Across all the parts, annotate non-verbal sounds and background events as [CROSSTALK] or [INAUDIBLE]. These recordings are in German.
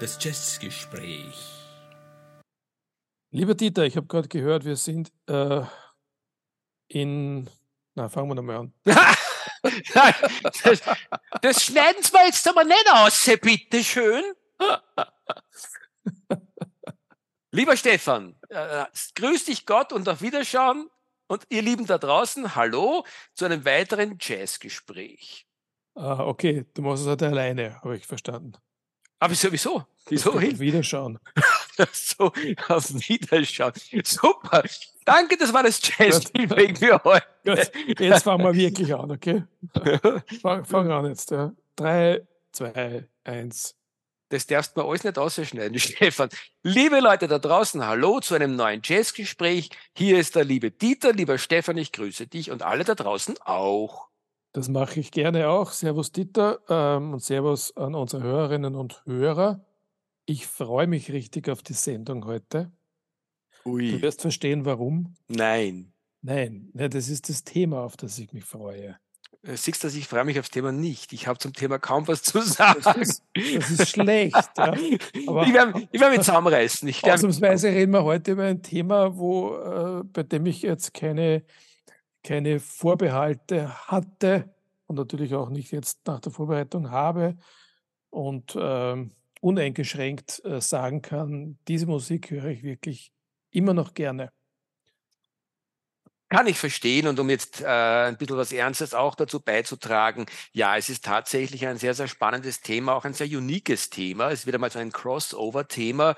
Das Jazzgespräch. Lieber Dieter, ich habe gerade gehört, wir sind äh, in. Na, fangen wir nochmal an. [LAUGHS] das, das schneiden wir jetzt aber nicht aus, bitteschön. [LAUGHS] Lieber Stefan, äh, grüß dich Gott und auf Wiederschauen. Und ihr Lieben da draußen, hallo zu einem weiteren Jazzgespräch. Ah, okay, du machst es halt alleine, habe ich verstanden. Aber sowieso. Wieso hin? Auf Wiederschauen. [LAUGHS] so, auf Wiederschauen. Super. Danke, das war das Jazz-Feedback für heute. Gut, jetzt fangen wir wirklich an, okay? [LAUGHS] Fang, fang an jetzt. Ja. Drei, zwei, eins. Das darfst du mir alles nicht ausschneiden, [LAUGHS] Stefan. Liebe Leute da draußen, hallo zu einem neuen Jazzgespräch. Hier ist der liebe Dieter, lieber Stefan, ich grüße dich und alle da draußen auch. Das mache ich gerne auch. Servus Dieter ähm, und Servus an unsere Hörerinnen und Hörer. Ich freue mich richtig auf die Sendung heute. Ui. Du wirst verstehen, warum. Nein. Nein, ja, das ist das Thema, auf das ich mich freue. Äh, siehst du, ich freue mich aufs Thema nicht. Ich habe zum Thema kaum was zu [LAUGHS] sagen. Das ist, das ist schlecht. ja. Aber ich werde werd mich zusammenreißen. Ich werd, ausnahmsweise reden wir heute über ein Thema, wo, äh, bei dem ich jetzt keine, keine Vorbehalte hatte und natürlich auch nicht jetzt nach der Vorbereitung habe und äh, uneingeschränkt äh, sagen kann, diese Musik höre ich wirklich immer noch gerne. Kann ich verstehen und um jetzt äh, ein bisschen was Ernstes auch dazu beizutragen, ja, es ist tatsächlich ein sehr, sehr spannendes Thema, auch ein sehr uniques Thema. Es wird einmal so ein Crossover-Thema,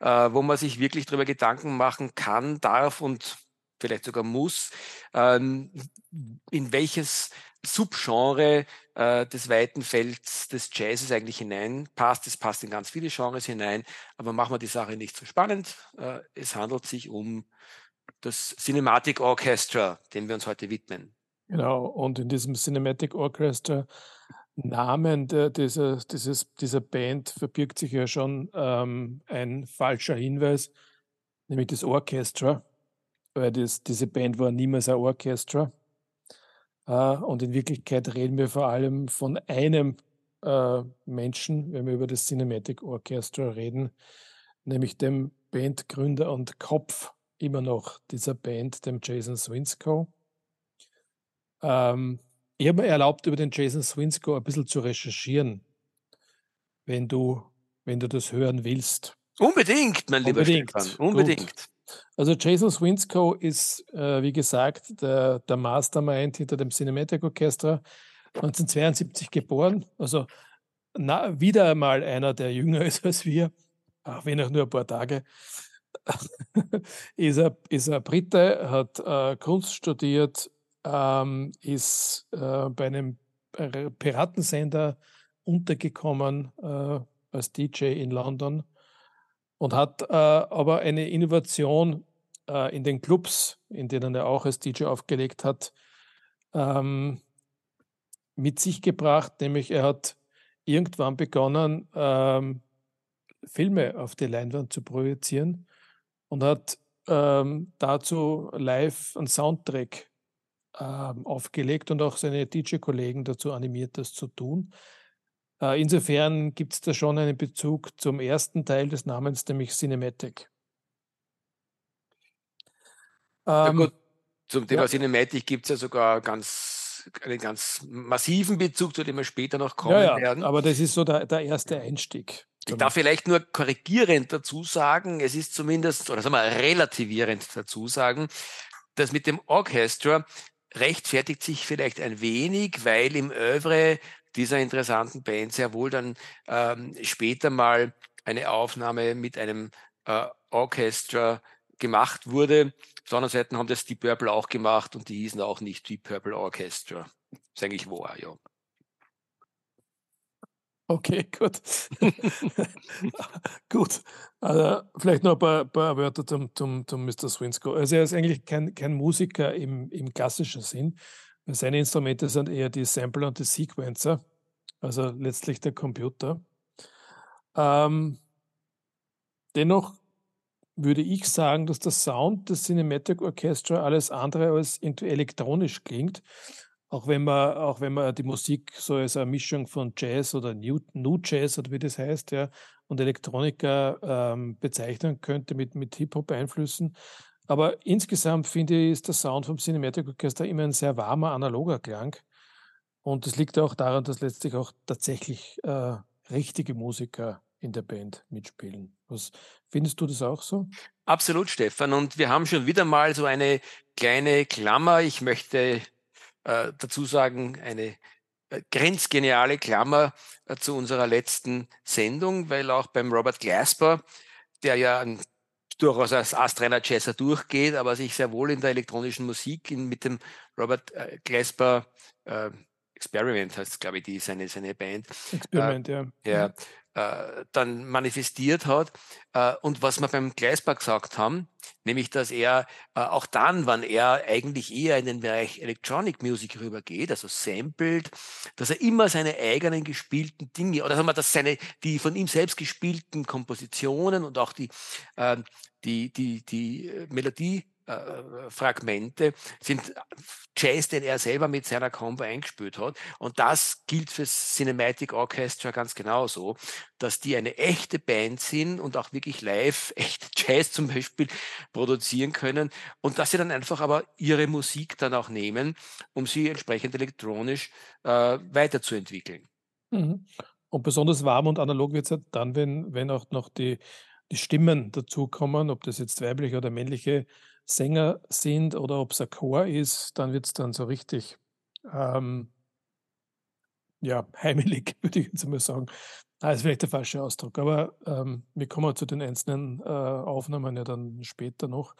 äh, wo man sich wirklich darüber Gedanken machen kann, darf und vielleicht sogar muss, ähm, in welches Subgenre äh, des weiten Felds des Jazzes eigentlich hineinpasst. Es passt in ganz viele Genres hinein, aber machen wir die Sache nicht so spannend. Äh, es handelt sich um das Cinematic Orchestra, dem wir uns heute widmen. Genau, und in diesem Cinematic Orchestra Namen der, dieser, dieses, dieser Band verbirgt sich ja schon ähm, ein falscher Hinweis, nämlich das Orchestra, weil das, diese Band war niemals ein Orchestra. Äh, und in Wirklichkeit reden wir vor allem von einem äh, Menschen, wenn wir über das Cinematic Orchestra reden, nämlich dem Bandgründer und Kopf immer noch dieser Band, dem Jason Swinsko. Ähm, ich habe mir erlaubt, über den Jason Swinsko ein bisschen zu recherchieren, wenn du, wenn du das hören willst. Unbedingt, mein lieber Unbedingt. Stefan. Unbedingt. Gut. Also Jason Swinsko ist, äh, wie gesagt, der, der Mastermind hinter dem Cinematic Orchestra, 1972 geboren, also na, wieder einmal einer, der jünger [LAUGHS] ist als wir, auch wenn auch nur ein paar Tage. [LAUGHS] ist, er, ist er Brite, hat äh, Kunst studiert, ähm, ist äh, bei einem Piratensender untergekommen äh, als DJ in London und hat äh, aber eine Innovation äh, in den Clubs, in denen er auch als DJ aufgelegt hat, ähm, mit sich gebracht, nämlich er hat irgendwann begonnen, ähm, Filme auf die Leinwand zu projizieren und hat ähm, dazu live einen Soundtrack ähm, aufgelegt und auch seine DJ-Kollegen dazu animiert, das zu tun. Äh, insofern gibt es da schon einen Bezug zum ersten Teil des Namens, nämlich Cinematic. Ja, ähm, gut, zum Thema ja. Cinematic gibt es ja sogar ganz, einen ganz massiven Bezug, zu dem wir später noch kommen ja, ja, werden. Aber das ist so der, der erste Einstieg. Ich darf vielleicht nur korrigierend dazu sagen, es ist zumindest, oder sagen wir relativierend dazu sagen, dass mit dem Orchestra rechtfertigt sich vielleicht ein wenig, weil im Övre dieser interessanten Band sehr wohl dann ähm, später mal eine Aufnahme mit einem äh, Orchestra gemacht wurde. Auf der anderen Seite haben das die Purple auch gemacht und die hießen auch nicht die Purple Orchestra. Das ist eigentlich wahr, ja. Okay, gut. gut. Also, vielleicht noch ein paar, paar Wörter zum, zum, zum Mr. Swinsko. Also er ist eigentlich kein, kein Musiker im, im klassischen Sinn. Seine Instrumente sind eher die Sampler und die Sequencer, also letztlich der Computer. Ähm, dennoch würde ich sagen, dass der Sound des Cinematic Orchestra alles andere als elektronisch klingt auch wenn man, auch wenn man die Musik so als eine Mischung von Jazz oder New, New Jazz oder wie das heißt, ja, und Elektronika ähm, bezeichnen könnte mit, mit Hip-Hop-Einflüssen. Aber insgesamt finde ich, ist der Sound vom Cinematic Orchester immer ein sehr warmer, analoger Klang. Und das liegt auch daran, dass letztlich auch tatsächlich äh, richtige Musiker in der Band mitspielen. Was findest du das auch so? Absolut, Stefan. Und wir haben schon wieder mal so eine kleine Klammer. Ich möchte äh, dazu sagen, eine äh, grenzgeniale Klammer äh, zu unserer letzten Sendung, weil auch beim Robert Glasper, der ja durchaus als astreiner Jazzer durchgeht, aber sich sehr wohl in der elektronischen Musik in, mit dem Robert Glasper äh, Experiment heißt, glaube ich, die seine, seine Band. Experiment, äh, ja. ja mhm äh, dann manifestiert hat. Äh, und was wir beim Gleisbach gesagt haben, nämlich, dass er äh, auch dann, wann er eigentlich eher in den Bereich Electronic Music rübergeht, also sampled, dass er immer seine eigenen gespielten Dinge, oder sagen wir, dass seine, die von ihm selbst gespielten Kompositionen und auch die, ähm, die, die, die äh, Melodie äh, Fragmente sind Jazz, den er selber mit seiner Combo eingespielt hat. Und das gilt für Cinematic Orchestra ganz genauso, dass die eine echte Band sind und auch wirklich live [LAUGHS] echt Jazz zum Beispiel produzieren können und dass sie dann einfach aber ihre Musik dann auch nehmen, um sie entsprechend elektronisch äh, weiterzuentwickeln. Mhm. Und besonders warm und analog wird es ja dann, wenn, wenn auch noch die, die Stimmen dazukommen, ob das jetzt weibliche oder männliche Sänger sind oder ob es ein Chor ist, dann wird es dann so richtig ähm, ja, heimelig, [LAUGHS] würde ich jetzt mal sagen. Das ist vielleicht der falsche Ausdruck, aber ähm, wir kommen zu den einzelnen äh, Aufnahmen ja dann später noch.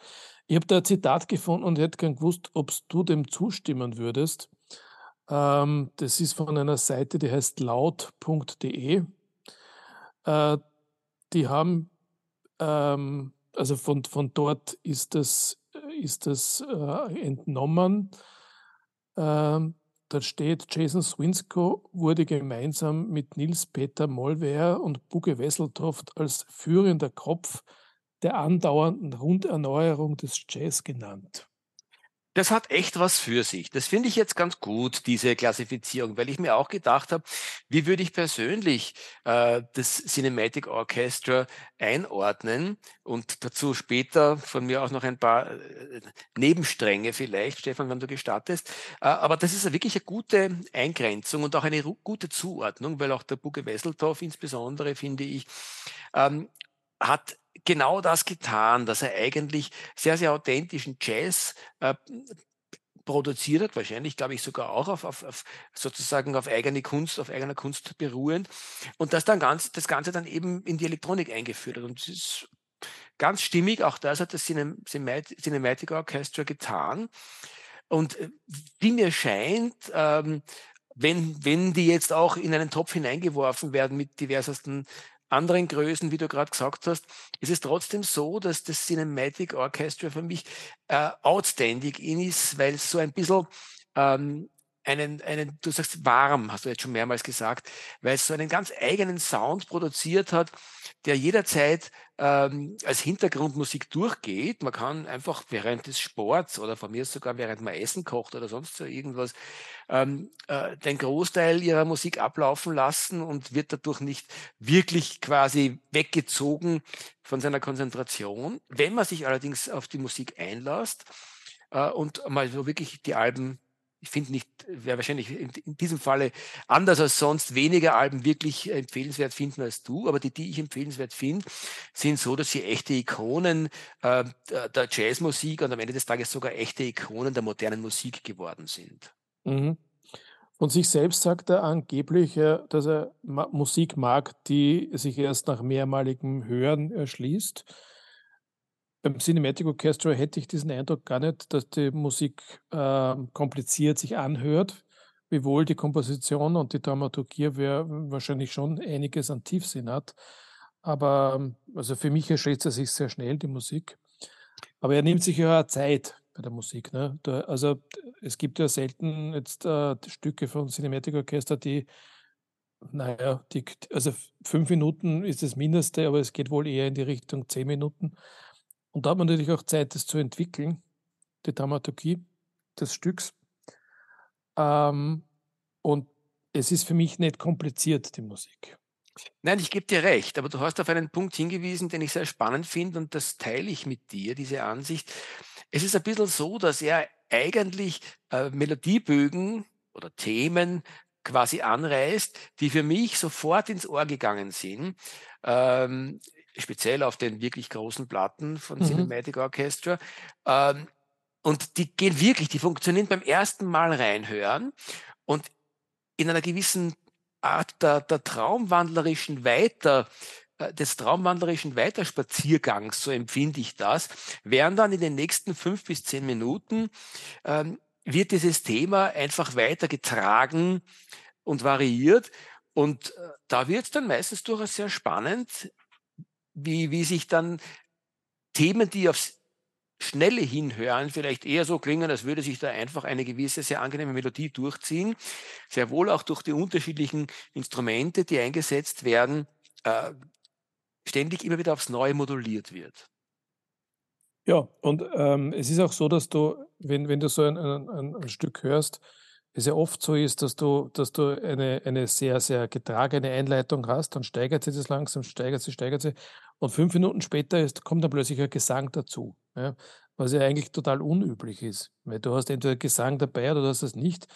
Ich habe da ein Zitat gefunden und hätte gern gewusst, ob du dem zustimmen würdest. Ähm, das ist von einer Seite, die heißt laut.de. Äh, die haben ähm, also von, von dort ist das, ist das äh, entnommen. Ähm, da steht, Jason Swinsko wurde gemeinsam mit Nils Peter Mollwehr und Buge Wesseltoft als führender Kopf der andauernden Runderneuerung des Jazz genannt. Das hat echt was für sich. Das finde ich jetzt ganz gut, diese Klassifizierung, weil ich mir auch gedacht habe, wie würde ich persönlich äh, das Cinematic Orchestra einordnen und dazu später von mir auch noch ein paar äh, Nebenstränge vielleicht, Stefan, wenn du gestattest. Äh, aber das ist wirklich eine gute Eingrenzung und auch eine gute Zuordnung, weil auch der Buge Wesseltoff insbesondere, finde ich, ähm, hat genau das getan, dass er eigentlich sehr, sehr authentischen Jazz äh, produziert hat, wahrscheinlich, glaube ich, sogar auch auf, auf, auf sozusagen auf eigene Kunst, auf eigener Kunst beruhend und das dann ganz, das Ganze dann eben in die Elektronik eingeführt hat. Und es ist ganz stimmig, auch das hat das Cinematic Orchestra getan. Und äh, wie mir scheint, ähm, wenn, wenn die jetzt auch in einen Topf hineingeworfen werden mit diversesten anderen Größen, wie du gerade gesagt hast, ist es trotzdem so, dass das Cinematic Orchestra für mich äh, outstanding ist, weil es so ein bisschen ähm, einen, einen, du sagst warm, hast du jetzt schon mehrmals gesagt, weil es so einen ganz eigenen Sound produziert hat, der jederzeit ähm, als Hintergrundmusik durchgeht. Man kann einfach während des Sports oder von mir sogar während man Essen kocht oder sonst so irgendwas ähm, äh, den Großteil ihrer Musik ablaufen lassen und wird dadurch nicht wirklich quasi weggezogen von seiner Konzentration. Wenn man sich allerdings auf die Musik einlässt äh, und mal so wirklich die Alben ich finde nicht, wäre wahrscheinlich in, in, diesem Falle anders als sonst weniger Alben wirklich empfehlenswert finden als du, aber die, die ich empfehlenswert finde, sind so, dass sie echte Ikonen äh, der Jazzmusik und am Ende des Tages sogar echte Ikonen der modernen Musik geworden sind. Mhm. Von sich selbst sagt er angeblich, dass er Musik mag, die sich erst nach mehrmaligem Hören erschließt. Beim Cinematic Orchestra hätte ich diesen Eindruck gar nicht, dass die Musik äh, kompliziert sich anhört, wiewohl die Komposition und die Dramaturgie wahrscheinlich schon einiges an Tiefsinn hat. Aber also für mich erschließt er sich sehr schnell, die Musik. Aber er nimmt sich ja Zeit bei der Musik. Ne? Da, also es gibt ja selten jetzt äh, Stücke von Cinematic Orchestra, die, naja, die, also fünf Minuten ist das Mindeste, aber es geht wohl eher in die Richtung zehn Minuten. Und da hat man natürlich auch Zeit, das zu entwickeln, die Dramaturgie des Stücks. Ähm, und es ist für mich nicht kompliziert, die Musik. Nein, ich gebe dir recht, aber du hast auf einen Punkt hingewiesen, den ich sehr spannend finde und das teile ich mit dir, diese Ansicht. Es ist ein bisschen so, dass er eigentlich äh, Melodiebögen oder Themen quasi anreißt, die für mich sofort ins Ohr gegangen sind. Ähm, speziell auf den wirklich großen Platten von mhm. Cinematic Orchestra. Ähm, und die gehen wirklich, die funktionieren beim ersten Mal reinhören und in einer gewissen Art der, der traumwandlerischen Weiter, äh, des traumwandlerischen Weiterspaziergangs, so empfinde ich das, werden dann in den nächsten fünf bis zehn Minuten ähm, wird dieses Thema einfach weitergetragen und variiert. Und äh, da wird es dann meistens durchaus sehr spannend, wie, wie sich dann Themen, die aufs Schnelle hinhören, vielleicht eher so klingen, als würde sich da einfach eine gewisse, sehr angenehme Melodie durchziehen. Sehr wohl auch durch die unterschiedlichen Instrumente, die eingesetzt werden, äh, ständig immer wieder aufs Neue moduliert wird. Ja, und ähm, es ist auch so, dass du, wenn, wenn du so ein, ein, ein Stück hörst, es ja oft so ist, dass du, dass du eine, eine sehr, sehr getragene Einleitung hast, dann steigert sich das langsam, steigert sich, steigert sich. Und fünf Minuten später ist, kommt dann plötzlich ein Gesang dazu, ja, was ja eigentlich total unüblich ist. Weil du hast entweder Gesang dabei oder du hast es nicht.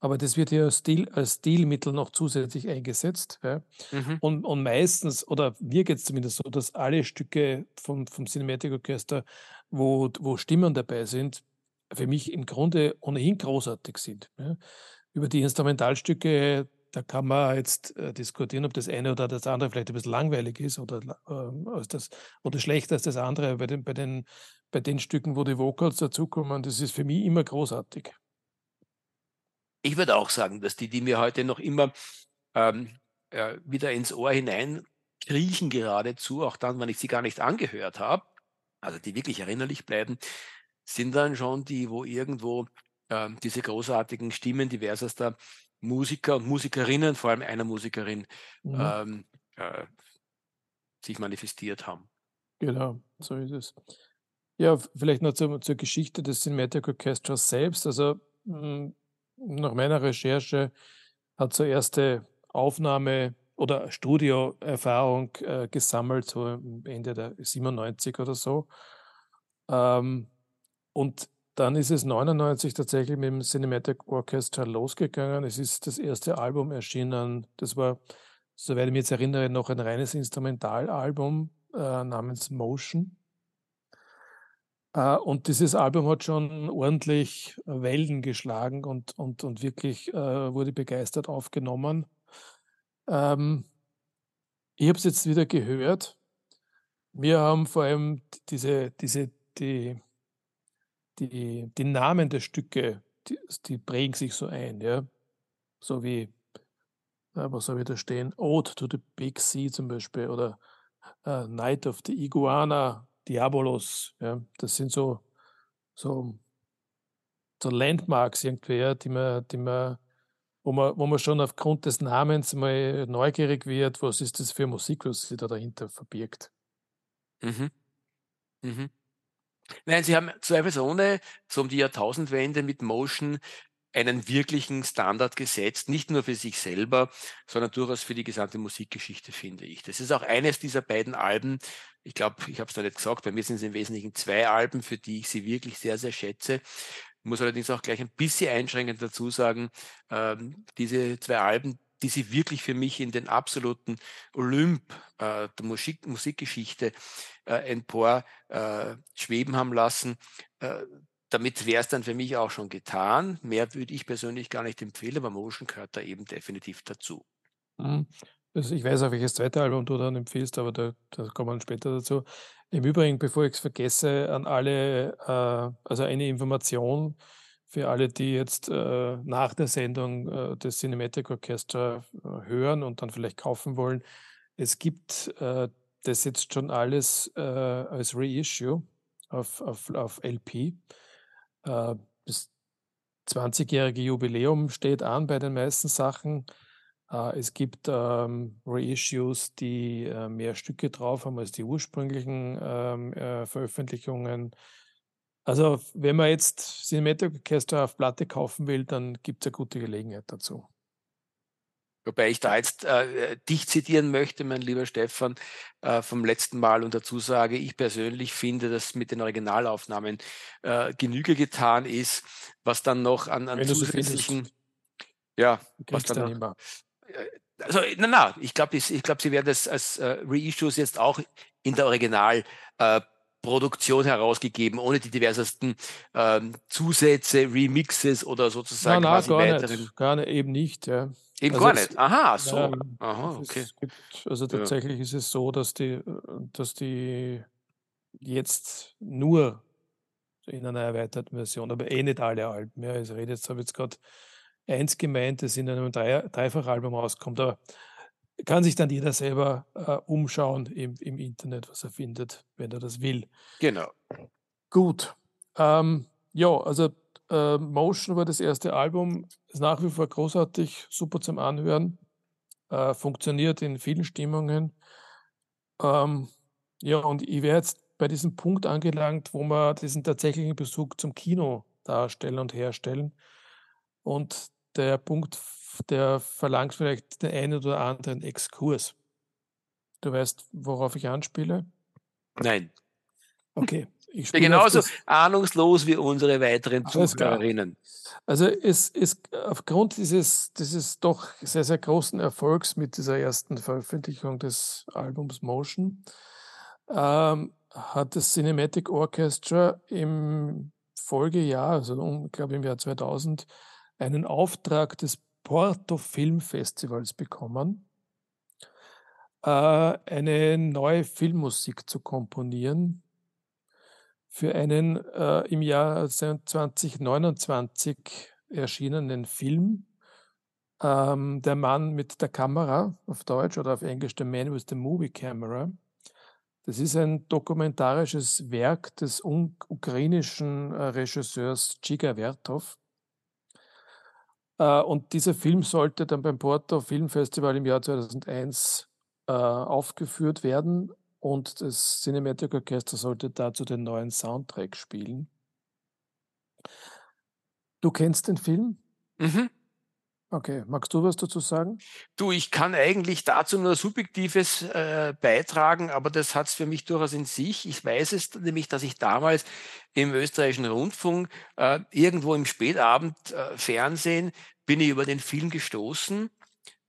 Aber das wird ja als, Stil, als Stilmittel noch zusätzlich eingesetzt. Ja. Mhm. Und, und meistens, oder mir geht es zumindest so, dass alle Stücke vom, vom Cinematic Orchester, wo, wo Stimmen dabei sind, für mich im Grunde ohnehin großartig sind. Ja. Über die Instrumentalstücke, da kann man jetzt äh, diskutieren, ob das eine oder das andere vielleicht ein bisschen langweilig ist oder, äh, das, oder schlechter als das andere. Bei den, bei, den, bei den Stücken, wo die Vocals dazukommen, das ist für mich immer großartig. Ich würde auch sagen, dass die, die mir heute noch immer ähm, äh, wieder ins Ohr hinein kriechen geradezu, auch dann, wenn ich sie gar nicht angehört habe, also die wirklich erinnerlich bleiben, sind dann schon die, wo irgendwo ähm, diese großartigen Stimmen diversester Musiker und Musikerinnen, vor allem einer Musikerin, mhm. ähm, äh, sich manifestiert haben. Genau, so ist es. Ja, vielleicht noch zur, zur Geschichte des Cinematic Orchestras selbst. Also hm, nach meiner Recherche hat so erste Aufnahme oder Studioerfahrung äh, gesammelt, so Ende der 97 oder so. Ähm, und dann ist es 99 tatsächlich mit dem Cinematic Orchestra losgegangen. Es ist das erste Album erschienen. Das war, soweit ich mich jetzt erinnere, noch ein reines Instrumentalalbum äh, namens Motion. Äh, und dieses Album hat schon ordentlich Wellen geschlagen und, und, und wirklich äh, wurde begeistert aufgenommen. Ähm, ich habe es jetzt wieder gehört. Wir haben vor allem diese, diese, die, die, die Namen der Stücke, die, die prägen sich so ein, ja. So wie, äh, was soll ich da stehen? Ode to the Big Sea zum Beispiel oder äh, Night of the Iguana, Diabolos, ja. Das sind so, so, so Landmarks irgendwie, ja, die man, die man, wo man, wo man schon aufgrund des Namens mal neugierig wird, was ist das für Musik, was sich da dahinter verbirgt. Mhm. Mhm. Nein, sie haben zweifelsohne so um die Jahrtausendwende mit Motion einen wirklichen Standard gesetzt, nicht nur für sich selber, sondern durchaus für die gesamte Musikgeschichte, finde ich. Das ist auch eines dieser beiden Alben. Ich glaube, ich habe es da nicht gesagt, bei mir sind es im Wesentlichen zwei Alben, für die ich sie wirklich sehr, sehr schätze. Ich muss allerdings auch gleich ein bisschen einschränkend dazu sagen, ähm, diese zwei Alben, die sie wirklich für mich in den absoluten Olymp äh, der Musik, Musikgeschichte äh, empor äh, schweben haben lassen. Äh, damit wäre es dann für mich auch schon getan. Mehr würde ich persönlich gar nicht empfehlen, aber Motion gehört da eben definitiv dazu. Also ich weiß auch, welches zweite Album du dann empfiehlst, aber da, da kommen wir später dazu. Im Übrigen, bevor ich es vergesse, an alle, äh, also eine Information für alle, die jetzt äh, nach der Sendung äh, das Cinematic Orchestra äh, hören und dann vielleicht kaufen wollen. Es gibt äh, das jetzt schon alles äh, als Reissue auf, auf, auf LP. Äh, das 20-jährige Jubiläum steht an bei den meisten Sachen. es gibt ähm, Reissues, die mehr Stücke drauf haben als die ursprünglichen ähm, Veröffentlichungen. Also, wenn man jetzt Cinematic Orchestra auf Platte kaufen will, dann gibt es eine gute Gelegenheit dazu. Wobei ich da jetzt äh, dich zitieren möchte, mein lieber Stefan, äh, vom letzten Mal und dazu sage, ich persönlich finde, dass mit den Originalaufnahmen äh, Genüge getan ist, was dann noch an, an zusätzlichen, ja, was dann, dann noch, äh, also na, na, ich glaube, ich, ich glaub, sie werden das als äh, Reissues jetzt auch in der Original äh, Produktion herausgegeben, ohne die diversesten ähm, Zusätze, Remixes oder sozusagen nein, nein, gar weiteren. Nicht, gar nicht, eben nicht, ja. Eben also gar nicht. Aha, so. Ja, Aha, okay. Gibt, also tatsächlich ja. ist es so, dass die, dass die jetzt nur in einer erweiterten Version, aber eh nicht alle Alben. Ja, ich rede jetzt, habe jetzt gerade eins gemeint, das in einem Drei Dreifachalbum rauskommt, aber kann sich dann jeder selber äh, umschauen im, im Internet, was er findet, wenn er das will. Genau. Gut. Ähm, ja, also äh, Motion war das erste Album, ist nach wie vor großartig, super zum Anhören, äh, funktioniert in vielen Stimmungen. Ähm, ja, und ich wäre jetzt bei diesem Punkt angelangt, wo wir diesen tatsächlichen Bezug zum Kino darstellen und herstellen. Und der Punkt der verlangt vielleicht den einen oder anderen Exkurs. Du weißt, worauf ich anspiele? Nein. Okay. Ich bin genauso ahnungslos wie unsere weiteren Zuhörerinnen. Also es ist aufgrund dieses, dieses doch sehr, sehr großen Erfolgs mit dieser ersten Veröffentlichung des Albums Motion ähm, hat das Cinematic Orchestra im Folgejahr, also ich glaube im Jahr 2000, einen Auftrag des Porto Film Festivals bekommen, äh, eine neue Filmmusik zu komponieren für einen äh, im Jahr 2029 erschienenen Film. Ähm, der Mann mit der Kamera auf Deutsch oder auf Englisch The Man with the Movie Camera. Das ist ein dokumentarisches Werk des ukrainischen äh, Regisseurs Chiga Vertov. Äh, und dieser Film sollte dann beim Porto Filmfestival im Jahr 2001 äh, aufgeführt werden und das Cinematic Orchester sollte dazu den neuen Soundtrack spielen. Du kennst den Film? Mhm. Okay, magst du was dazu sagen? Du, ich kann eigentlich dazu nur Subjektives äh, beitragen, aber das hat es für mich durchaus in sich. Ich weiß es nämlich, dass ich damals im österreichischen Rundfunk äh, irgendwo im Spätabend äh, bin ich über den Film gestoßen.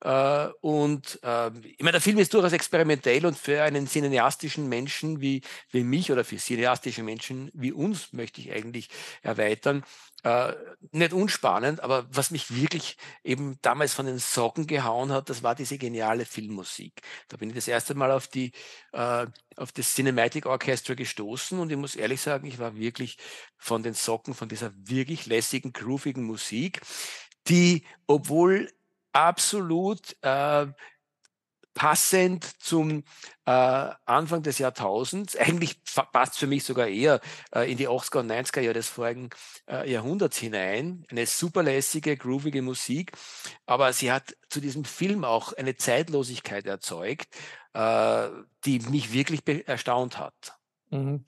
Äh, und äh, ich meine, der Film ist durchaus experimentell und für einen cineastischen Menschen wie, wie mich oder für cineastische Menschen wie uns möchte ich eigentlich erweitern. Äh, nicht unspannend, aber was mich wirklich eben damals von den Socken gehauen hat, das war diese geniale Filmmusik. Da bin ich das erste Mal auf die äh, auf das Cinematic Orchestra gestoßen und ich muss ehrlich sagen, ich war wirklich von den Socken, von dieser wirklich lässigen, groovigen Musik die, obwohl absolut äh, passend zum äh, Anfang des Jahrtausends, [LAUGHS] eigentlich passt für mich sogar eher äh, in die 80er und 90er Jahre des vorigen äh, Jahrhunderts hinein. Eine superlässige, groovige Musik, aber sie hat zu diesem Film auch eine Zeitlosigkeit erzeugt, äh, die mich wirklich erstaunt hat. Mhm.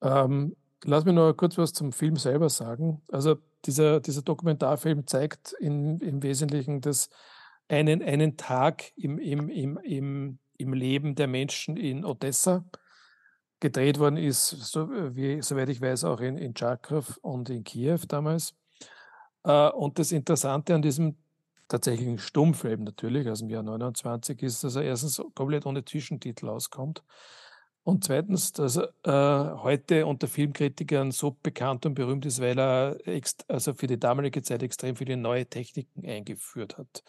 Ähm, lass mich noch kurz was zum Film selber sagen. Also dieser, dieser Dokumentarfilm zeigt in, im Wesentlichen das einen, einen Tag im, im, im, im, im Leben der Menschen in Odessa. Gedreht worden ist, so, wie, soweit ich weiß, auch in, in Charkow und in Kiew damals. Äh, und das Interessante an diesem tatsächlichen Stummfilm natürlich aus dem Jahr 29 ist, dass er erstens komplett ohne Zwischentitel auskommt und zweitens, dass er äh, heute unter Filmkritikern so bekannt und berühmt ist, weil er also für die damalige Zeit extrem viele neue Techniken eingeführt hat.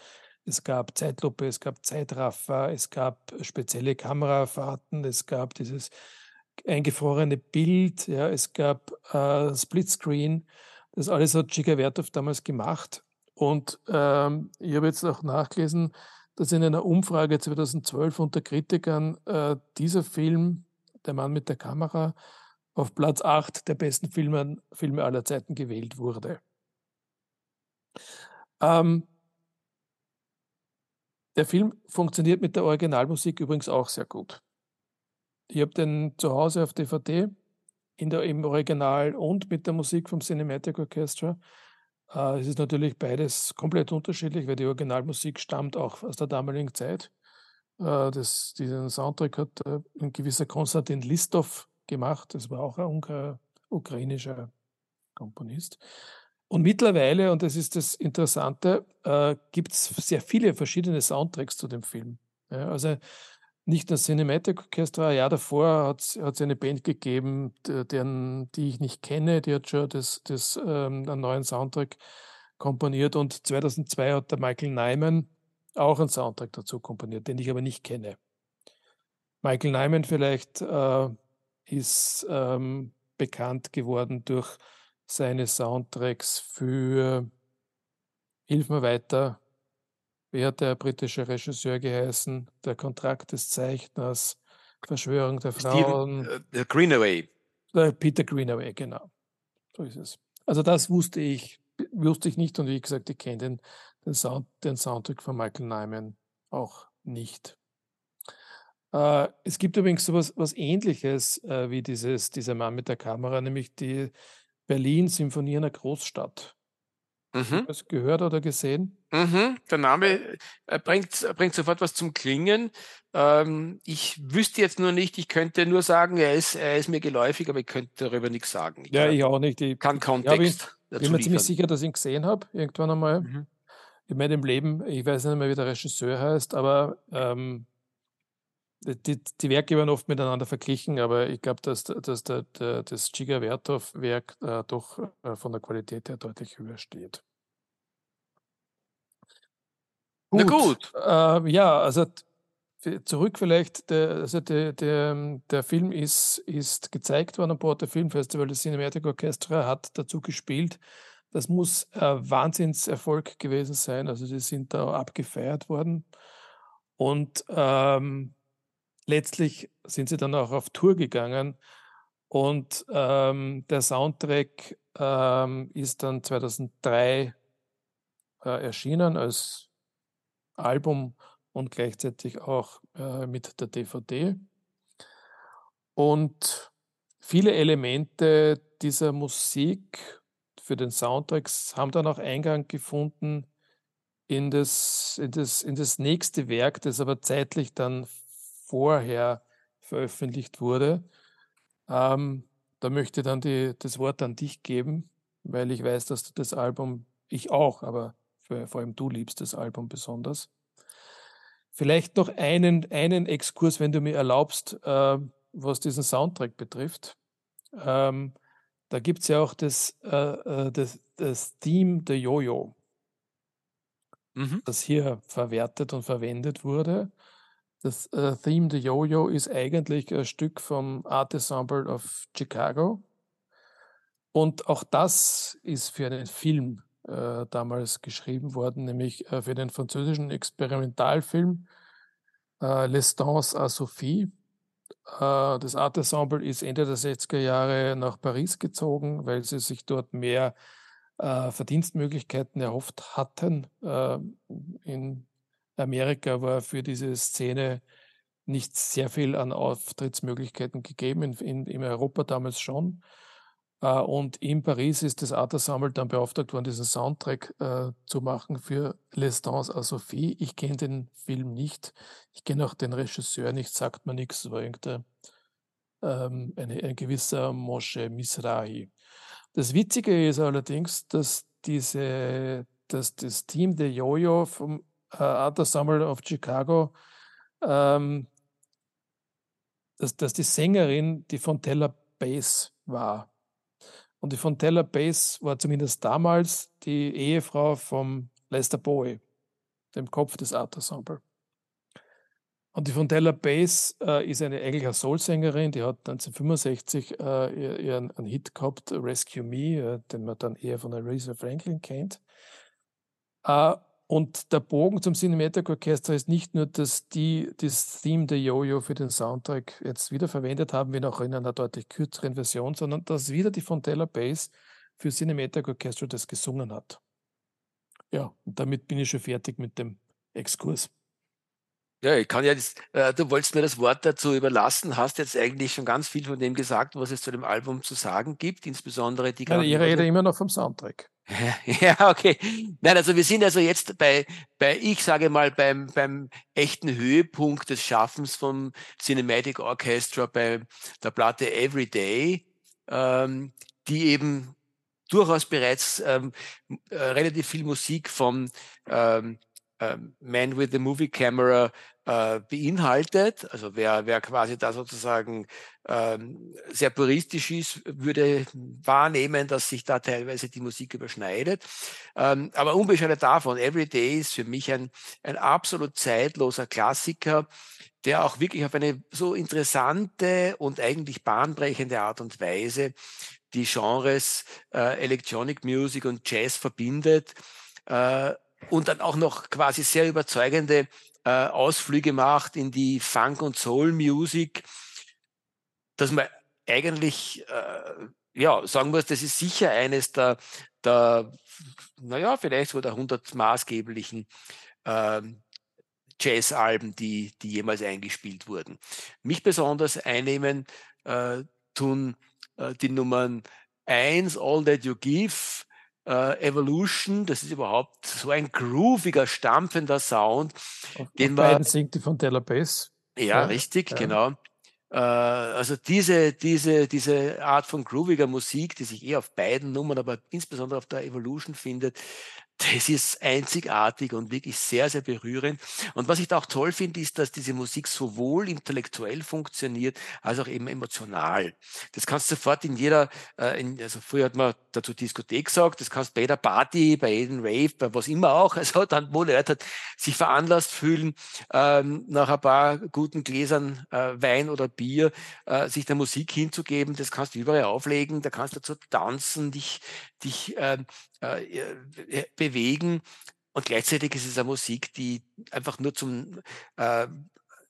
Es gab Zeitlupe, es gab Zeitraffer, es gab spezielle Kamerafahrten, es gab dieses eingefrorene Bild, ja, es gab äh, Splitscreen. Das alles hat Chigavertov damals gemacht. Und ähm, ich habe jetzt auch nachgelesen, dass in einer Umfrage 2012 unter Kritikern äh, dieser Film der Mann mit der Kamera auf Platz 8 der besten Filme, Filme aller Zeiten gewählt wurde. Ähm, der Film funktioniert mit der Originalmusik übrigens auch sehr gut. Ich habe den zu Hause auf DVD. in der, im Original und mit der Musik vom Cinematic Orchestra. Äh, es ist natürlich beides komplett unterschiedlich, weil die Originalmusik stammt auch aus der damaligen Zeit. Äh, das, diesen Soundtrack hat äh, ein gewisser Konstantin Listov gemacht. Das war auch ein ukrainischer Komponist. Und mittlerweile, und das ist das Interessante, äh, gibt es sehr viele verschiedene Soundtracks zu dem Film. Also nicht das Cinematic Orchestra, ein Jahr davor hat es eine Band gegeben, deren, die ich nicht kenne, die hat schon das, das, ähm, einen neuen Soundtrack komponiert und 2002 hat der Michael Nyman auch einen Soundtrack dazu komponiert, den ich aber nicht kenne. Michael Nyman vielleicht äh, ist ähm, bekannt geworden durch seine Soundtracks für Hilf mir weiter, wie hat der britische Regisseur geheißen? Der Kontrakt des Zeichners, Verschwörung der Frauen. Steven, uh, Greenaway. Peter Greenaway, genau. So ist es. Also das wusste ich, wusste ich nicht und wie gesagt, ich kenne den, den, Sound, den Soundtrack von Michael Nyman auch nicht. Äh, es gibt übrigens so was, ähnliches äh, wie dieses, dieser Mann mit der Kamera, nämlich die Berlin Symphonie einer Großstadt. Mhm. das gehört oder gesehen? Mhm. Der Name äh, bringt, bringt sofort was zum Klingen. Ähm, ich wüsste jetzt nur nicht, ich könnte nur sagen, er ist, er ist mir geläufig, aber ich könnte darüber nichts sagen. Ich ja, kann, ich auch nicht. Ich kann Kontext. Ja, ich bin mir ziemlich sicher, dass ich ihn gesehen habe, irgendwann einmal. Mhm. In meinem Leben, ich weiß nicht mehr, wie der Regisseur heißt, aber ähm, die, die, Werke werden oft miteinander verglichen, aber ich glaube, dass, dass der, der, das Giga Werthoff-Werk äh, doch äh, von der Qualität her deutlich höher steht. Gut. Na gut. Äh, ja, also zurück vielleicht, der, also der, der, der Film ist, ist gezeigt worden am Porter Filmfestival. Das Cinematic Orchestra hat dazu gespielt. Das muss ein Wahnsinnserfolg gewesen sein. Also sie sind da abgefeiert worden. Und ähm, letztlich sind sie dann auch auf Tour gegangen. Und ähm, der Soundtrack ähm, ist dann 2003 äh, erschienen als Album und gleichzeitig auch äh, mit der DVD. Und viele Elemente dieser Musik für den Soundtracks haben dann auch Eingang gefunden in das, in das, in das nächste Werk, das aber zeitlich dann vorher veröffentlicht wurde. Ähm, da möchte ich dann die, das Wort an dich geben, weil ich weiß, dass du das Album, ich auch, aber für, vor allem du liebst das Album besonders. Vielleicht noch einen, einen Exkurs, wenn du mir erlaubst, äh, was diesen Soundtrack betrifft. Ähm, da gibt es ja auch das, äh, äh, das, das Theme der Jojo, mhm. das hier verwertet und verwendet wurde. Das äh, Theme der Jojo ist eigentlich ein Stück vom Art Ensemble of Chicago. Und auch das ist für einen Film äh, damals geschrieben worden, nämlich äh, für den französischen Experimentalfilm äh, L'Estance à Sophie. Äh, das Art Ensemble ist Ende der 60er Jahre nach Paris gezogen, weil sie sich dort mehr äh, Verdienstmöglichkeiten erhofft hatten. Äh, in Amerika war für diese Szene nicht sehr viel an Auftrittsmöglichkeiten gegeben, in, Europa damals schon. Äh, und in Paris ist das Art Ensemble dann beauftragt worden, diesen Soundtrack äh, zu machen für L'Estance à Sophie. Ich kenne den Film nicht. Ich kenne auch den Regisseur nicht, sagt man nichts. Es war irgendein ähm, eine, ein gewisser Moshe Misrahi. Das Witzige ist allerdings, dass diese, dass das Team der Jojo vom äh, Art Ensemble of Chicago, ähm, dass, dass die Sängerin die Fontella Bass war. Und die Fontella Bass war zumindest damals die Ehefrau vom Lester Bowie, dem Kopf des Art Ensemble. Und die Fontella Bass äh, ist eine eigentlich eine Soul-Sängerin, die hat 1965 äh, ihren einen Hit gehabt, Rescue Me, äh, den man dann eher von Aretha Franklin kennt. Und der Bogen zum Cinematic Orchestra ist nicht nur, dass die das Theme der Jojo für den Soundtrack jetzt wieder verwendet haben, wenn auch in einer deutlich kürzeren Version, sondern dass wieder die Fontella Bass für Cinematic Orchestra das gesungen hat. Ja, und damit bin ich schon fertig mit dem Exkurs. Ja, ich kann ja, das, äh, du wolltest mir das Wort dazu überlassen, hast jetzt eigentlich schon ganz viel von dem gesagt, was es zu dem Album zu sagen gibt, insbesondere die ja, Ich rede immer noch vom Soundtrack. [LAUGHS] ja, okay. Nein, also wir sind also jetzt bei, bei ich sage mal, beim, beim echten Höhepunkt des Schaffens vom Cinematic Orchestra bei der Platte Everyday, ähm, die eben durchaus bereits ähm, äh, relativ viel Musik vom ähm, ähm, Man with the Movie Camera äh, beinhaltet. Also wer, wer quasi da sozusagen ähm, sehr puristisch ist, würde wahrnehmen, dass sich da teilweise die Musik überschneidet. Ähm, aber unbescheidet davon, Everyday ist für mich ein, ein absolut zeitloser Klassiker, der auch wirklich auf eine so interessante und eigentlich bahnbrechende Art und Weise die Genres äh, Electronic Music und Jazz verbindet. Äh, und dann auch noch quasi sehr überzeugende äh, Ausflüge macht in die Funk- und Soul-Music, dass man eigentlich äh, ja, sagen muss, das ist sicher eines der, der naja, vielleicht so der 100 maßgeblichen äh, Jazz-Alben, die, die jemals eingespielt wurden. Mich besonders einnehmen äh, tun äh, die Nummern 1, All That You Give, äh, Evolution, das ist überhaupt so ein grooviger, stampfender Sound. Auf, den auf man, beiden singt die von Taylor Bass. Ja, ja richtig, ja. genau. Äh, also diese, diese, diese Art von grooviger Musik, die sich eher auf beiden Nummern, aber insbesondere auf der Evolution findet, das ist einzigartig und wirklich sehr, sehr berührend. Und was ich da auch toll finde, ist, dass diese Musik sowohl intellektuell funktioniert, als auch eben emotional. Das kannst du sofort in jeder, äh, in, also früher hat man dazu Diskothek gesagt, das kannst bei jeder Party, bei jedem Rave, bei was immer auch, [LAUGHS] also dann, wo Leute sich veranlasst fühlen, ähm, nach ein paar guten Gläsern äh, Wein oder Bier, äh, sich der Musik hinzugeben, das kannst du überall auflegen, da kannst du dazu tanzen, dich, dich äh, äh, bewegen. Und gleichzeitig ist es eine Musik, die einfach nur zum äh,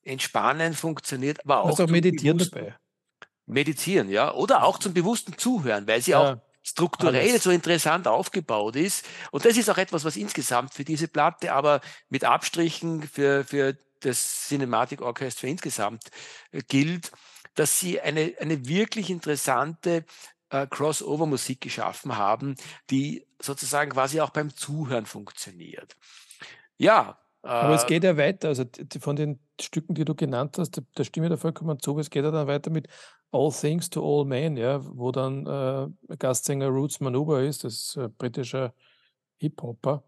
Entspannen funktioniert, aber auch, also meditieren dabei. Meditieren, ja. Oder auch zum bewussten Zuhören, weil sie ja, auch strukturell alles. so interessant aufgebaut ist. Und das ist auch etwas, was insgesamt für diese Platte, aber mit Abstrichen für, für das Cinematic Orchestra insgesamt äh, gilt, dass sie eine, eine wirklich interessante äh, Crossover-Musik geschaffen haben, die sozusagen quasi auch beim Zuhören funktioniert. Ja. Aber es äh geht ja weiter. Also von den Stücken, die du genannt hast, da, da stimme ich da vollkommen zu. Es geht ja dann weiter mit All Things to All Men, ja, wo dann äh, Gastsänger Roots Manuba ist, das ist äh, britischer Hip-Hopper.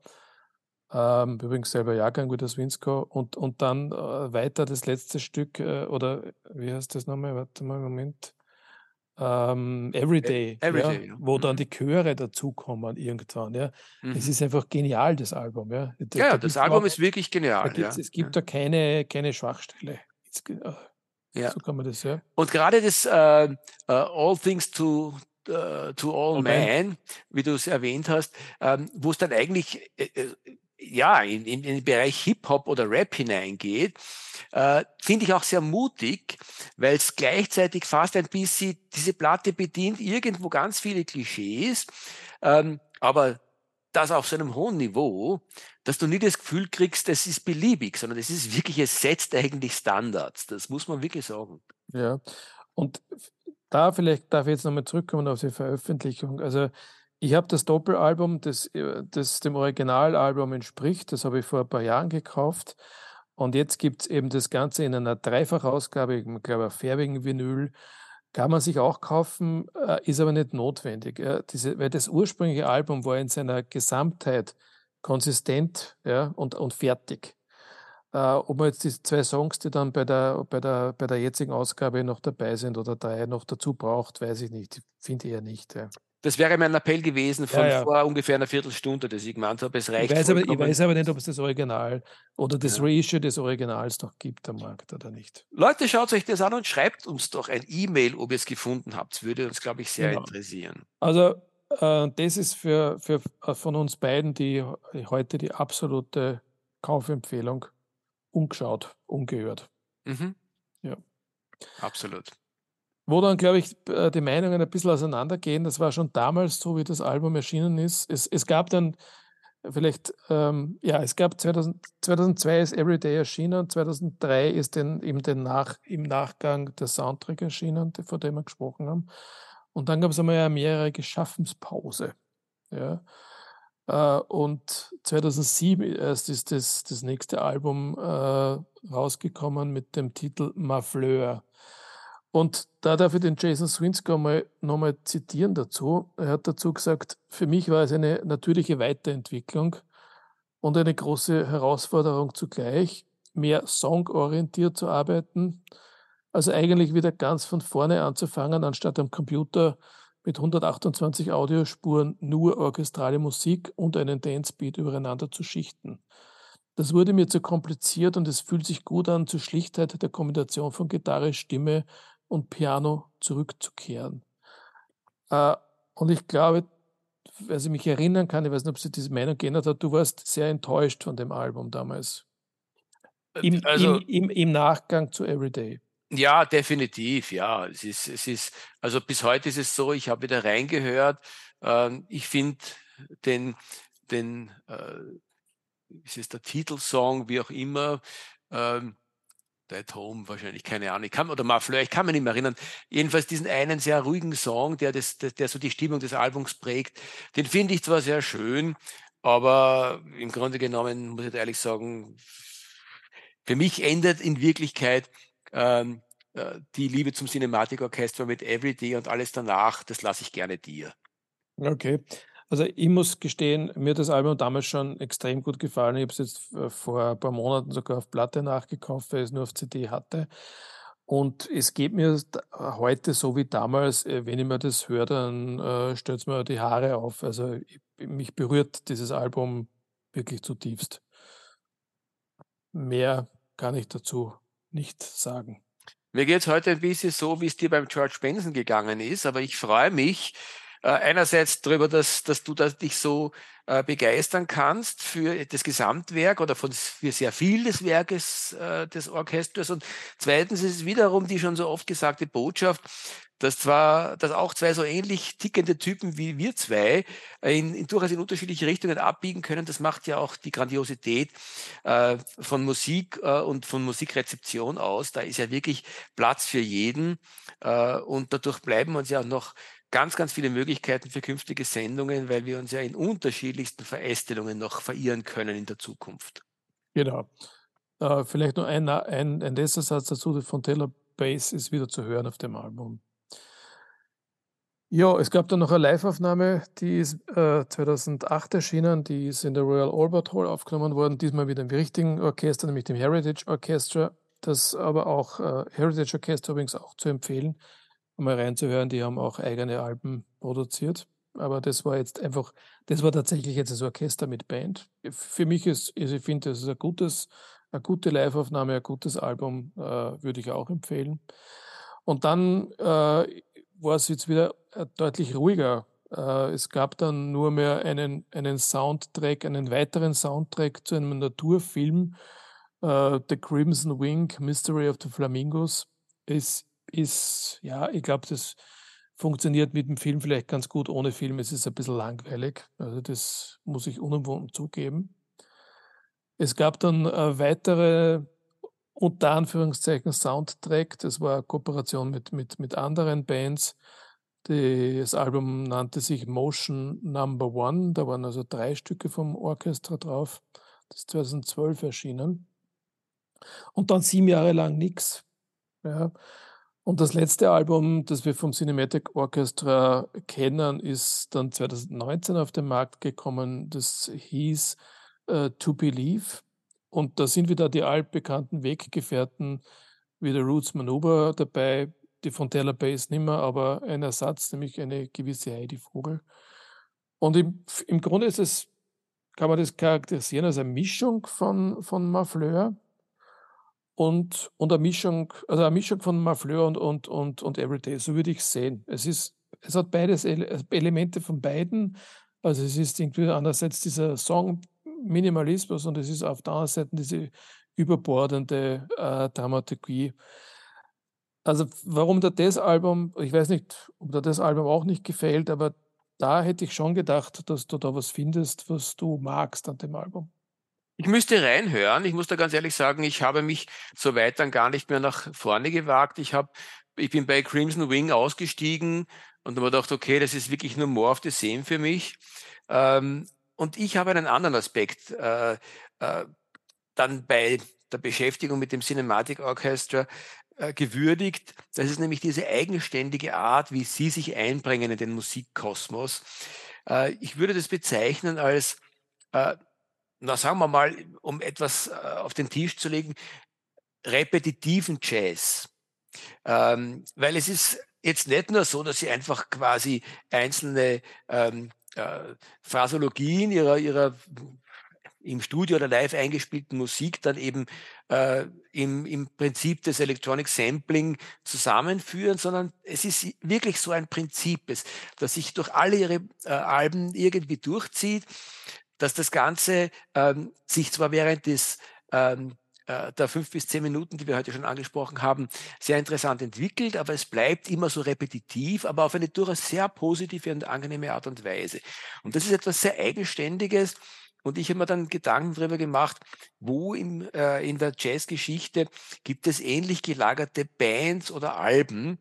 Ähm, übrigens selber Jahrgang wie das Winsko. Und, und dann äh, weiter das letzte Stück, äh, oder wie heißt das nochmal? Warte mal, Moment ähm, Everyday, Everyday ja, wo dann mhm. die Chöre dazukommen irgendwann. Ja. Mhm. Es ist einfach genial, das Album. Ja, da, ja da das Album auch, ist wirklich genial. Ja. Es gibt da keine, keine Schwachstelle. Jetzt, äh, ja. So kann man das, ja. Und gerade das uh, uh, All Things to, uh, to All okay. Man, wie du es erwähnt hast, ähm, wo es dann eigentlich ja, in, in, den Bereich Hip-Hop oder Rap hineingeht, äh, finde ich auch sehr mutig, weil es gleichzeitig fast ein bisschen diese Platte bedient irgendwo ganz viele Klischees, ähm, aber das auf so einem hohen Niveau, dass du nie das Gefühl kriegst, das ist beliebig, sondern es ist wirklich, es setzt eigentlich Standards. Das muss man wirklich sagen. Ja, und da vielleicht darf ich jetzt nochmal zurückkommen auf die Veröffentlichung. Also ich habe das Doppelalbum, das, äh, das dem Originalalbum entspricht. Das habe ich vor ein paar Jahren gekauft. Und jetzt gibt es eben das Ganze in einer Dreifachausgabe, ich glaube, auf färbigen Vinyl. Kann man sich auch kaufen, äh, ist aber nicht notwendig. Diese, weil das ursprüngliche Album war in seiner Gesamtheit konsistent ja, und, und fertig. Äh, ob man jetzt die zwei Songs, die dann bei der, bei, der, bei der jetzigen Ausgabe noch dabei sind oder drei noch dazu braucht, weiß ich nicht. Finde eher nicht. Ja. Das wäre mein Appell gewesen von ja, ja. vor ungefähr einer Viertelstunde, dass ich gemeint habe, es reicht. Ich weiß, aber, ich weiß aber nicht, ob es das Original oder das ja. Reissue des Originals noch gibt am Markt oder nicht. Leute, schaut euch das an und schreibt uns doch ein E-Mail, ob ihr es gefunden habt. Würde uns, glaube ich, sehr genau. interessieren. Also, äh, das ist für, für äh, von uns beiden die heute die absolute Kaufempfehlung. Ungeschaut, ungehört. Mhm. Ja. Absolut. Wo dann, glaube ich, äh, die Meinungen ein bisschen auseinandergehen. Das war schon damals so, wie das Album erschienen ist. Es, es gab dann vielleicht, ähm, ja, es gab 2000, 2002 ist Everyday erschienen, 2003 ist den, eben den Nach, im Nachgang der Soundtrack erschienen, von dem wir gesprochen haben. Und dann gab es einmal eine mehrjährige Schaffenspause. Ja. Äh, und 2007 erst ist das, das nächste Album äh, rausgekommen mit dem Titel Ma Fleur. Und da darf ich den Jason Swinsky mal, nochmal zitieren dazu. Er hat dazu gesagt, für mich war es eine natürliche Weiterentwicklung und eine große Herausforderung zugleich, mehr songorientiert zu arbeiten. Also eigentlich wieder ganz von vorne anzufangen, anstatt am Computer mit 128 Audiospuren nur orchestrale Musik und einen Dancebeat übereinander zu schichten. Das wurde mir zu kompliziert und es fühlt sich gut an, zur Schlichtheit der Kombination von Gitarre, Stimme und Piano zurückzukehren. Äh, und ich glaube, weil ich mich erinnern kann, ich weiß nicht, ob sich diese Meinung geändert hat, du warst sehr enttäuscht von dem Album damals. Äh, Im, also, im, im, im Nachgang zu Everyday. Ja, definitiv, ja. Es ist, es ist, also bis heute ist es so, ich habe wieder reingehört. Ähm, ich finde den, den, äh, ist es der Titelsong, wie auch immer, ähm, at Home wahrscheinlich, keine Ahnung, ich kann, oder Mafleur, ich kann mich nicht mehr erinnern. Jedenfalls diesen einen sehr ruhigen Song, der, das, der, der so die Stimmung des Albums prägt, den finde ich zwar sehr schön, aber im Grunde genommen, muss ich ehrlich sagen, für mich endet in Wirklichkeit ähm, äh, die Liebe zum Cinematikorchester mit Everyday und alles danach, das lasse ich gerne dir. Okay. Also ich muss gestehen, mir hat das Album damals schon extrem gut gefallen. Ich habe es jetzt äh, vor ein paar Monaten sogar auf Platte nachgekauft, weil ich es nur auf CD hatte. Und es geht mir heute so wie damals, äh, wenn ich mir das höre, dann äh, stellt mir die Haare auf. Also ich, mich berührt dieses Album wirklich zutiefst. Mehr kann ich dazu nicht sagen. Mir geht es heute ein bisschen so, wie es dir beim George Benson gegangen ist, aber ich freue mich, äh, einerseits darüber, dass, dass du das dich so äh, begeistern kannst für das Gesamtwerk oder von, für sehr viel des Werkes äh, des Orchesters. Und zweitens ist es wiederum die schon so oft gesagte Botschaft, dass zwar, dass auch zwei so ähnlich tickende Typen wie wir zwei in, in durchaus in unterschiedliche Richtungen abbiegen können. Das macht ja auch die Grandiosität äh, von Musik äh, und von Musikrezeption aus. Da ist ja wirklich Platz für jeden äh, und dadurch bleiben uns ja auch noch ganz, ganz viele Möglichkeiten für künftige Sendungen, weil wir uns ja in unterschiedlichsten Verästelungen noch verirren können in der Zukunft. Genau. Äh, vielleicht nur ein, ein, ein letzter Satz dazu. Von Taylor Bass ist wieder zu hören auf dem Album. Ja, es gab dann noch eine Live-Aufnahme, die ist äh, 2008 erschienen, die ist in der Royal Albert Hall aufgenommen worden, diesmal mit einem richtigen Orchester, nämlich dem Heritage Orchestra, das aber auch, äh, Heritage Orchestra übrigens auch zu empfehlen, um mal reinzuhören, die haben auch eigene Alben produziert, aber das war jetzt einfach, das war tatsächlich jetzt das Orchester mit Band. Für mich ist, also ich finde, das ist ein gutes, eine gute Live-Aufnahme, ein gutes Album, äh, würde ich auch empfehlen. Und dann äh, war es jetzt wieder äh, deutlich ruhiger. Äh, es gab dann nur mehr einen, einen Soundtrack, einen weiteren Soundtrack zu einem Naturfilm, äh, The Crimson Wing, Mystery of the Flamingos. Es ist, ja, ich glaube, das funktioniert mit dem Film vielleicht ganz gut. Ohne Film es ist ein bisschen langweilig. Also das muss ich unumwunden zugeben. Es gab dann äh, weitere unter Anführungszeichen Soundtrack. Das war eine Kooperation mit, mit, mit anderen Bands. Das Album nannte sich Motion Number One. Da waren also drei Stücke vom Orchester drauf. Das ist 2012 erschienen. Und dann sieben Jahre lang nichts. Ja. Und das letzte Album, das wir vom Cinematic Orchestra kennen, ist dann 2019 auf den Markt gekommen. Das hieß uh, To Believe. Und da sind wieder die altbekannten Weggefährten wie der Roots Manuba dabei, die von Taylor Base nicht mehr, aber ein Ersatz, nämlich eine gewisse Heidi Vogel. Und im, im Grunde ist es, kann man das charakterisieren als eine Mischung von, von Mafleur und, und eine Mischung, also eine Mischung von Mafleur und, und, und, und Everyday, so würde ich es sehen. Es ist, es hat beides Elemente von beiden. Also es ist irgendwie einerseits dieser Song Minimalismus und es ist auf der anderen Seite diese überbordende äh, Dramaturgie. Also warum da das Album, ich weiß nicht, ob da das Album auch nicht gefällt, aber da hätte ich schon gedacht, dass du da was findest, was du magst an dem Album. Ich müsste reinhören. Ich muss da ganz ehrlich sagen, ich habe mich so weit dann gar nicht mehr nach vorne gewagt. Ich habe, ich bin bei Crimson Wing ausgestiegen und habe gedacht, okay, das ist wirklich nur more of the same für mich. Ähm, und ich habe einen anderen Aspekt äh, äh, dann bei der Beschäftigung mit dem Cinematic Orchestra äh, gewürdigt. Das ist nämlich diese eigenständige Art, wie sie sich einbringen in den Musikkosmos. Äh, ich würde das bezeichnen als äh, na sagen wir mal, um etwas äh, auf den Tisch zu legen, repetitiven Jazz. Ähm, weil es ist jetzt nicht nur so, dass sie einfach quasi einzelne ähm, äh, Phrasologien ihrer, ihrer im Studio oder live eingespielten Musik dann eben äh, im, im Prinzip des Electronic Sampling zusammenführen, sondern es ist wirklich so ein Prinzip, das sich durch alle ihre äh, Alben irgendwie durchzieht dass das Ganze ähm, sich zwar während des ähm, äh, der fünf bis zehn Minuten, die wir heute schon angesprochen haben, sehr interessant entwickelt, aber es bleibt immer so repetitiv, aber auf eine durchaus sehr positive und angenehme Art und Weise. Und das ist etwas sehr Eigenständiges, und ich habe mir dann Gedanken darüber gemacht, wo im, äh, in der Jazzgeschichte gibt es ähnlich gelagerte Bands oder Alben,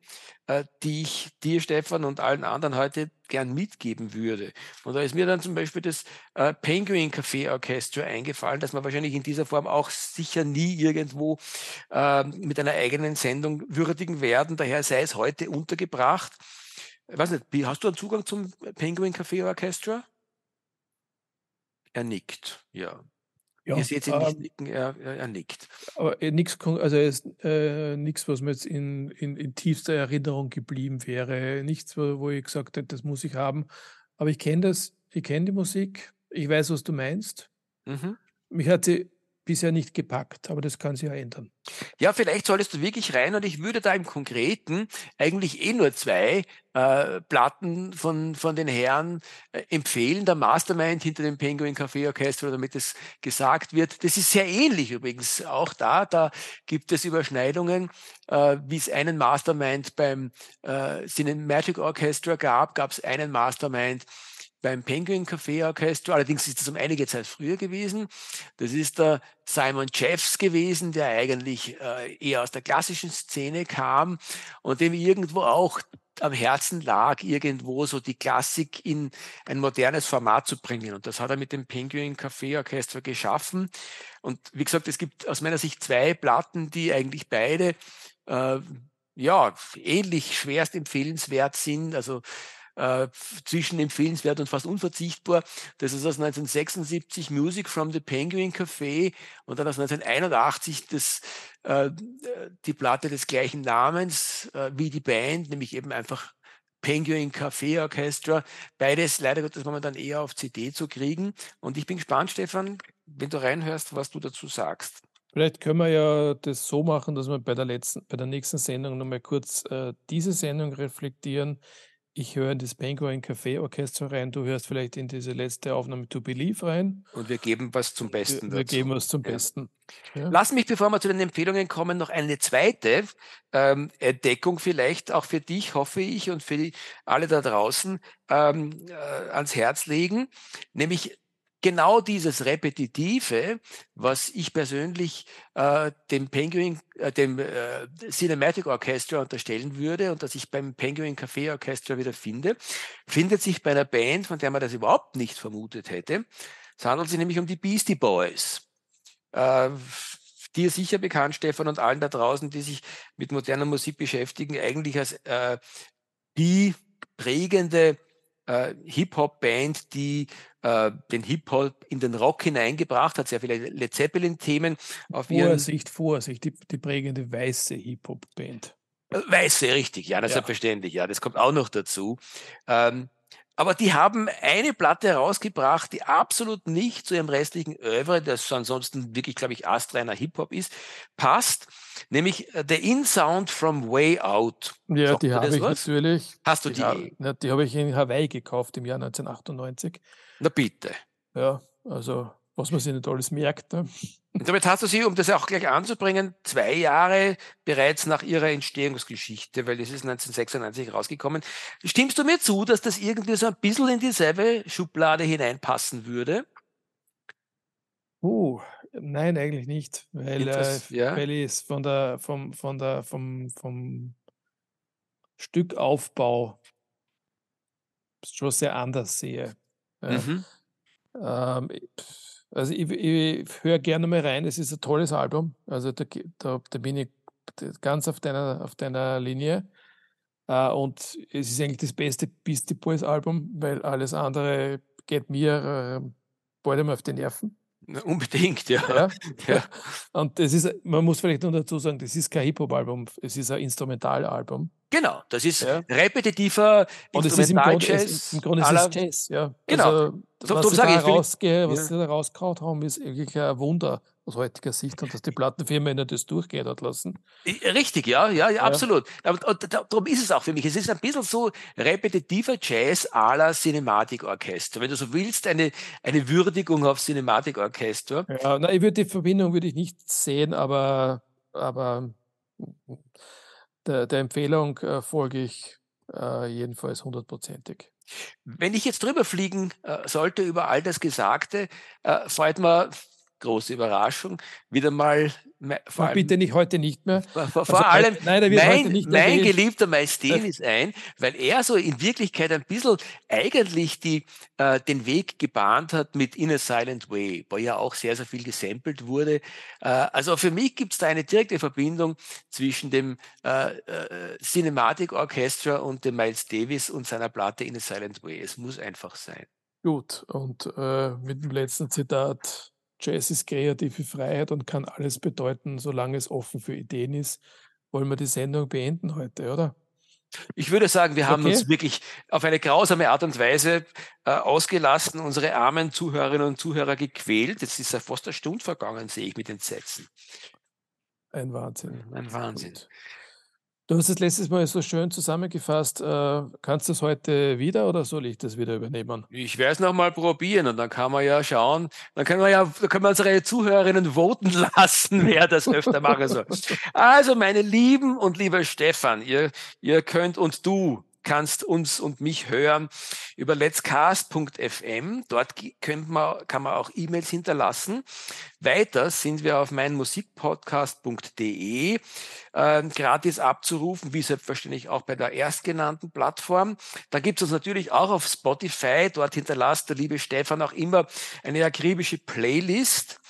äh, die ich dir, Stefan, und allen anderen heute gern mitgeben würde. Und da ist mir dann zum Beispiel das äh, Penguin Café Orchestra eingefallen, das man wahrscheinlich in dieser Form auch sicher nie irgendwo äh, mit einer eigenen Sendung würdigen werden. Daher sei es heute untergebracht. Ich weiß nicht, hast du einen Zugang zum Penguin Café Orchestra? Er nickt, ja. Ja, Ihr seht ihn nicht ähm, nicken, er, er, er nickt. aber nichts, also ist äh, nichts, was mir jetzt in, in, in tiefster Erinnerung geblieben wäre. Nichts, wo, wo ich gesagt hätte, das muss ich haben. Aber ich kenne das, ich kenne die Musik, ich weiß, was du meinst. Mhm. Mich hat sie bisher nicht gepackt, aber das kann sich ja ändern. Ja, vielleicht solltest du wirklich rein und ich würde da im Konkreten eigentlich eh nur zwei äh, Platten von, von den Herren äh, empfehlen. Der Mastermind hinter dem Penguin Café Orchestra, damit es gesagt wird. Das ist sehr ähnlich übrigens auch da. Da gibt es Überschneidungen, äh, wie es einen Mastermind beim äh, Cinematic Orchestra gab, gab es einen Mastermind beim Penguin Café Orchestra. Allerdings ist das um einige Zeit früher gewesen. Das ist der Simon Jeffs gewesen, der eigentlich äh, eher aus der klassischen Szene kam und dem irgendwo auch am Herzen lag, irgendwo so die Klassik in ein modernes Format zu bringen. Und das hat er mit dem Penguin Café Orchestra geschaffen. Und wie gesagt, es gibt aus meiner Sicht zwei Platten, die eigentlich beide äh, ja ähnlich schwerst empfehlenswert sind. Also äh, zwischen empfehlenswert und fast unverzichtbar. Das ist aus 1976 Music from the Penguin Café und dann aus 1981 das, äh, die Platte des gleichen Namens äh, wie die Band, nämlich eben einfach Penguin Café Orchestra. Beides leider Gottes momentan eher auf CD zu kriegen. Und ich bin gespannt, Stefan, wenn du reinhörst, was du dazu sagst. Vielleicht können wir ja das so machen, dass wir bei der letzten, bei der nächsten Sendung nochmal kurz äh, diese Sendung reflektieren ich höre in das Penguin Café Orchester rein, du hörst vielleicht in diese letzte Aufnahme To Believe rein. Und wir geben was zum Besten. Wir, wir geben was zum Besten. Ja. Lass mich, bevor wir zu den Empfehlungen kommen, noch eine zweite ähm, Entdeckung vielleicht auch für dich, hoffe ich, und für die, alle da draußen ähm, äh, ans Herz legen, nämlich genau dieses Repetitive, was ich persönlich äh, dem Penguin, äh, dem äh, Cinematic Orchestra unterstellen würde und das ich beim Penguin Café Orchestra wieder finde, findet sich bei einer Band, von der man das überhaupt nicht vermutet hätte. Es handelt sich nämlich um die Beastie Boys. Äh, dir sicher bekannt, Stefan, und allen da draußen, die sich mit moderner Musik beschäftigen, eigentlich als äh, die prägende äh, Hip-Hop-Band, die äh, den Hip-Hop in den Rock hineingebracht hat, sehr viele Led Zeppelin-Themen auf Vorsicht, Vorsicht, die, die prägende weiße Hip-Hop-Band. Weiße, richtig, ja, das ja. selbstverständlich, ja, das kommt auch noch dazu. Ähm, aber die haben eine Platte herausgebracht, die absolut nicht zu ihrem restlichen Oeuvre, das ansonsten wirklich, glaube ich, astreiner Hip-Hop ist, passt, nämlich äh, The In Sound from Way Out. Ja, Sagt die habe ich was? natürlich. Hast du die? Die, die habe ich in Hawaii gekauft im Jahr 1998. Na bitte. Ja, also was man sich nicht alles merkt. Ne? Und damit hast du sie, um das auch gleich anzubringen, zwei Jahre bereits nach ihrer Entstehungsgeschichte, weil es ist 1996 rausgekommen. Stimmst du mir zu, dass das irgendwie so ein bisschen in dieselbe Schublade hineinpassen würde? Uh, nein, eigentlich nicht, weil, äh, ja? weil ich es von der, vom, von der, vom, vom Stückaufbau schon sehr anders sehe. Mhm. Ähm, also ich, ich höre gerne mal rein, es ist ein tolles Album. Also da, da, da bin ich ganz auf deiner, auf deiner Linie. Uh, und es ist eigentlich das beste Beastie Boys Album, weil alles andere geht mir äh, bald einmal auf die Nerven. Unbedingt, ja. ja. [LAUGHS] ja. Und das ist, man muss vielleicht noch dazu sagen, das ist kein Hip-Hop-Album, es ist ein Instrumentalalbum. Genau, das ist ja. repetitiver Instrumental-Jazz. Im Grunde ist es Jazz, ja. Genau. Also, so, was, sie da, rausge was ja. sie da rausgehauen haben, ist eigentlich ein Wunder aus heutiger Sicht und dass die Plattenfirma ihnen das durchgehen hat lassen. Richtig, ja, ja, ja, ja. absolut. Und, und, darum ist es auch für mich. Es ist ein bisschen so repetitiver Jazz à la Cinematikorchester. Wenn du so willst, eine, eine Würdigung auf Cinematikorchester. Ja, na, ich würde die Verbindung würde ich nicht sehen, aber, aber der, der Empfehlung äh, folge ich äh, jedenfalls hundertprozentig. Wenn ich jetzt drüber fliegen äh, sollte über all das Gesagte, äh, freut mir große Überraschung, wieder mal vor allem, bitte nicht heute nicht mehr. Vor, vor also, allem, nein, mein, mein geliebter Miles Davis [LAUGHS] ein, weil er so in Wirklichkeit ein bisschen eigentlich die, äh, den Weg gebahnt hat mit In a Silent Way, wo ja auch sehr, sehr viel gesampelt wurde. Äh, also für mich gibt es da eine direkte Verbindung zwischen dem äh, äh, Cinematic Orchestra und dem Miles Davis und seiner Platte In a Silent Way. Es muss einfach sein. Gut, und äh, mit dem letzten Zitat Jazz ist kreative Freiheit und kann alles bedeuten, solange es offen für Ideen ist. Wollen wir die Sendung beenden heute, oder? Ich würde sagen, wir haben okay. uns wirklich auf eine grausame Art und Weise äh, ausgelassen, unsere armen Zuhörerinnen und Zuhörer gequält. Jetzt ist ja fast eine Stunde vergangen, sehe ich mit den Sätzen. Ein Wahnsinn. Ein Wahnsinn. Gut. Du hast es letztes Mal so schön zusammengefasst. Äh, kannst du es heute wieder oder soll ich das wieder übernehmen? Ich werde es nochmal probieren und dann kann man ja schauen, dann können wir ja, dann können wir unsere Zuhörerinnen voten [LAUGHS] lassen, wer das öfter machen soll. Also, meine Lieben und lieber Stefan, ihr, ihr könnt und du kannst uns und mich hören über letscast.fm. Dort man, kann man auch E-Mails hinterlassen. Weiter sind wir auf meinmusikpodcast.de äh, gratis abzurufen, wie selbstverständlich auch bei der erstgenannten Plattform. Da gibt es uns natürlich auch auf Spotify. Dort hinterlasst der liebe Stefan auch immer eine akribische Playlist.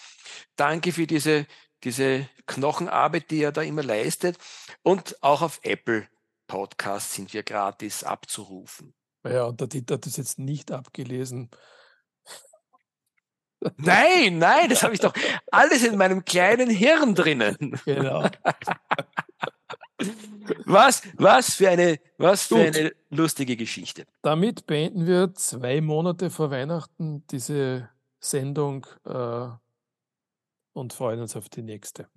Danke für diese, diese Knochenarbeit, die er da immer leistet. Und auch auf Apple Podcast sind wir gratis abzurufen. Ja, und der Dieter hat das jetzt nicht abgelesen. Nein, nein, das habe ich doch [LAUGHS] alles in meinem kleinen Hirn drinnen. Genau. Was, was für eine, was für eine lustige Geschichte. Damit beenden wir zwei Monate vor Weihnachten diese Sendung äh, und freuen uns auf die nächste.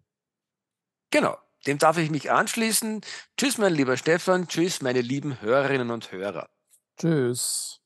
Genau. Dem darf ich mich anschließen. Tschüss, mein lieber Stefan. Tschüss, meine lieben Hörerinnen und Hörer. Tschüss.